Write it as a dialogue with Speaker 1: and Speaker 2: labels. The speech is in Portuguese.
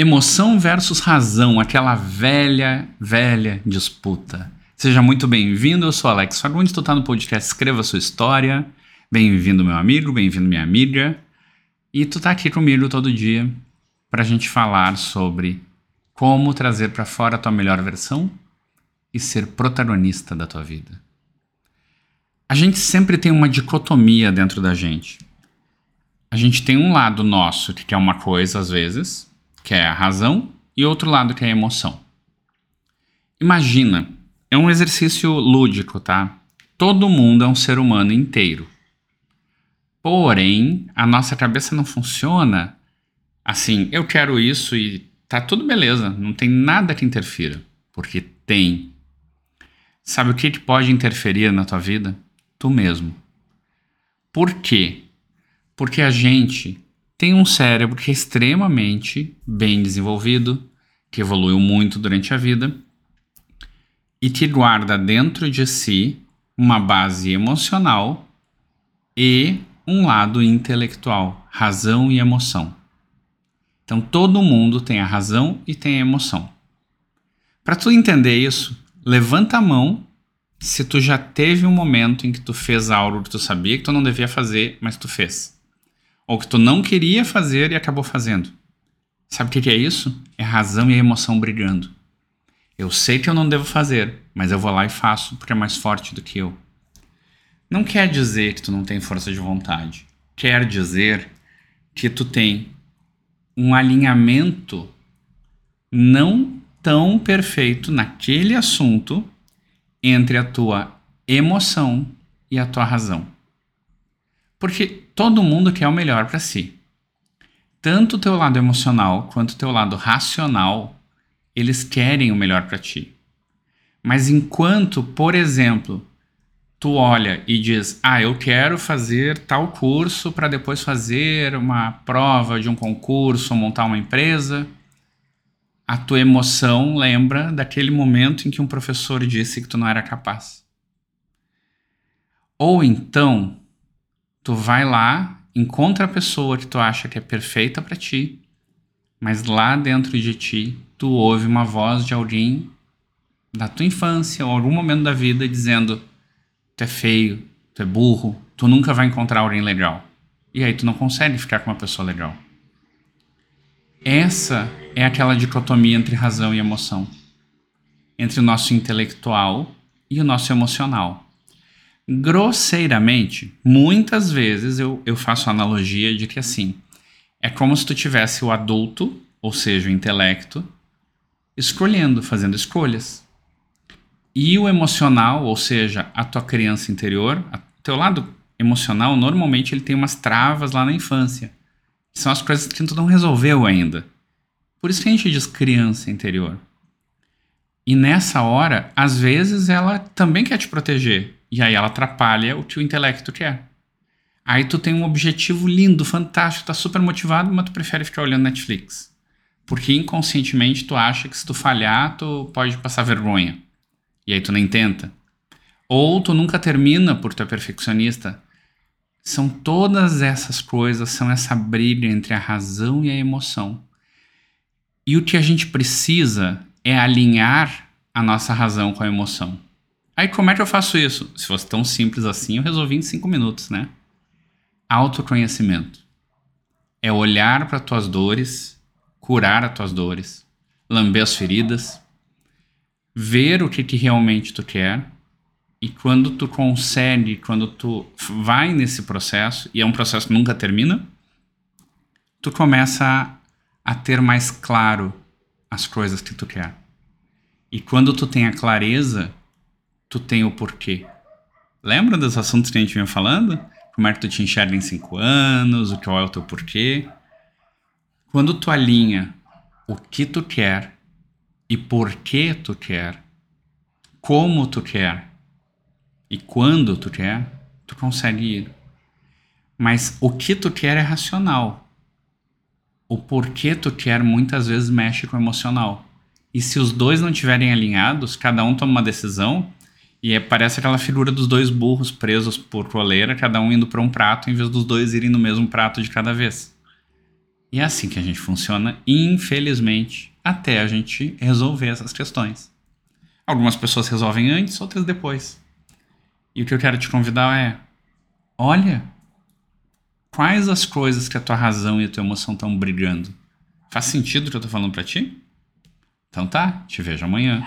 Speaker 1: Emoção versus razão, aquela velha, velha disputa. Seja muito bem-vindo, eu sou Alex Fagundes, tu tá no podcast Escreva Sua História. Bem-vindo, meu amigo, bem-vindo, minha amiga. E tu tá aqui comigo todo dia pra gente falar sobre como trazer para fora a tua melhor versão e ser protagonista da tua vida. A gente sempre tem uma dicotomia dentro da gente. A gente tem um lado nosso que quer uma coisa às vezes, que é a razão, e outro lado que é a emoção. Imagina, é um exercício lúdico, tá? Todo mundo é um ser humano inteiro. Porém, a nossa cabeça não funciona assim, eu quero isso e tá tudo beleza, não tem nada que interfira, porque tem. Sabe o que, que pode interferir na tua vida? Tu mesmo. Por quê? Porque a gente tem um cérebro que é extremamente bem desenvolvido, que evoluiu muito durante a vida e que guarda dentro de si uma base emocional e um lado intelectual, razão e emoção. Então todo mundo tem a razão e tem a emoção. Para tu entender isso, levanta a mão se tu já teve um momento em que tu fez algo que tu sabia que tu não devia fazer, mas tu fez ou que tu não queria fazer e acabou fazendo. Sabe o que é isso? É razão e emoção brigando. Eu sei que eu não devo fazer, mas eu vou lá e faço porque é mais forte do que eu. Não quer dizer que tu não tem força de vontade. Quer dizer que tu tem um alinhamento não tão perfeito naquele assunto entre a tua emoção e a tua razão. Porque todo mundo quer o melhor para si. Tanto o teu lado emocional quanto o teu lado racional, eles querem o melhor para ti. Mas enquanto, por exemplo, tu olha e diz: "Ah, eu quero fazer tal curso para depois fazer uma prova de um concurso, montar uma empresa", a tua emoção lembra daquele momento em que um professor disse que tu não era capaz. Ou então, tu vai lá, encontra a pessoa que tu acha que é perfeita para ti, mas lá dentro de ti tu ouve uma voz de alguém da tua infância ou algum momento da vida dizendo: tu é feio, tu é burro, tu nunca vai encontrar alguém legal. E aí tu não consegue ficar com uma pessoa legal. Essa é aquela dicotomia entre razão e emoção, entre o nosso intelectual e o nosso emocional grosseiramente, muitas vezes eu, eu faço a analogia de que assim, é como se tu tivesse o adulto, ou seja, o intelecto, escolhendo, fazendo escolhas. E o emocional, ou seja, a tua criança interior, teu lado emocional, normalmente ele tem umas travas lá na infância. Que são as coisas que tu não resolveu ainda. Por isso que a gente diz criança interior. E nessa hora, às vezes ela também quer te proteger. E aí ela atrapalha o que o intelecto quer. Aí tu tem um objetivo lindo, fantástico, tá super motivado, mas tu prefere ficar olhando Netflix. Porque inconscientemente tu acha que se tu falhar, tu pode passar vergonha. E aí tu nem tenta. Ou tu nunca termina por tu é perfeccionista. São todas essas coisas, são essa briga entre a razão e a emoção. E o que a gente precisa é alinhar a nossa razão com a emoção. Aí como é que eu faço isso? Se fosse tão simples assim, eu resolvi em cinco minutos, né? Autoconhecimento. É olhar para tuas dores, curar as tuas dores, lamber as feridas, ver o que, que realmente tu quer e quando tu consegue, quando tu vai nesse processo, e é um processo que nunca termina, tu começa a, a ter mais claro as coisas que tu quer. E quando tu tem a clareza, tu tem o porquê. Lembra dos assuntos que a gente vinha falando? Como é que tu te enxerga em cinco anos, o que é o teu porquê. Quando tu alinha o que tu quer e por que tu quer, como tu quer e quando tu quer, tu consegue ir. Mas o que tu quer é racional. O porquê tu quer muitas vezes mexe com o emocional. E se os dois não estiverem alinhados, cada um toma uma decisão, e é, parece aquela figura dos dois burros presos por coleira, cada um indo para um prato, em vez dos dois irem no mesmo prato de cada vez. E é assim que a gente funciona, infelizmente, até a gente resolver essas questões. Algumas pessoas resolvem antes, outras depois. E o que eu quero te convidar é: olha, quais as coisas que a tua razão e a tua emoção estão brigando? Faz sentido o que eu tô falando para ti? Então tá, te vejo amanhã.